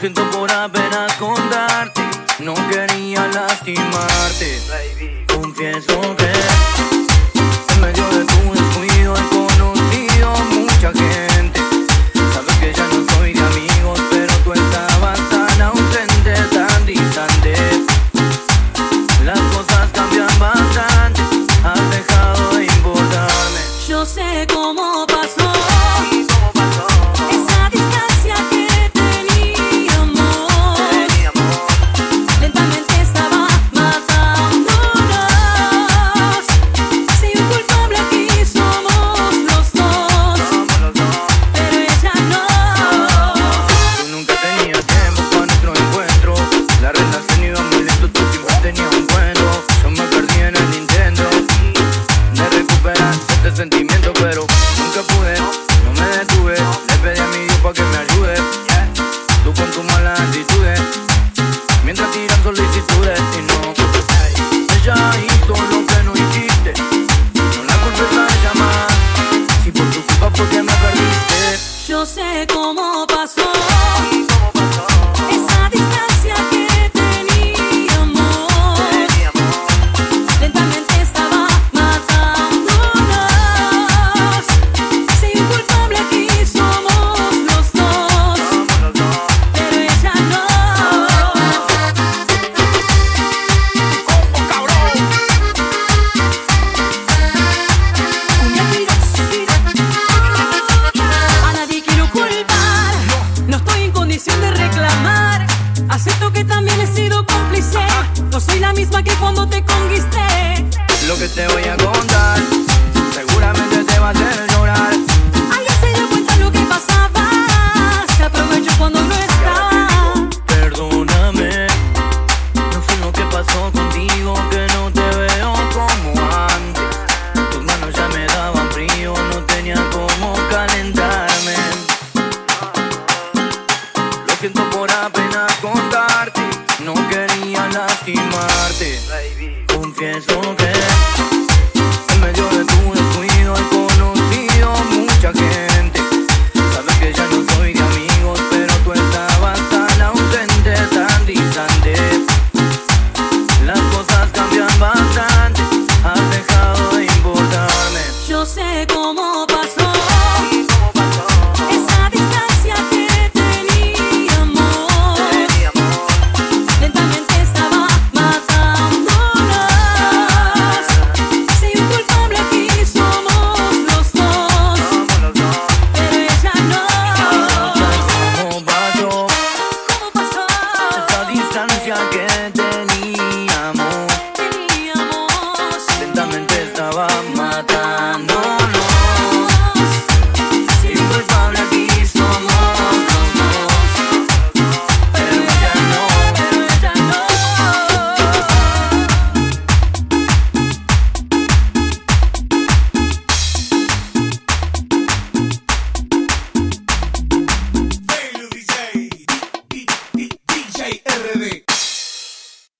siento por apenas contarte. No quería lastimarte. Confieso que. sentimiento, pero nunca pude, no me detuve. Le pedí a mi Dios pa' que me ayude. Tú con tus malas actitudes, mientras tiran solicitudes y no. Ella Acepto que también he sido cómplice. No soy la misma que cuando te conquisté. Lo que te voy a contar lastimarte. Baby. Confieso que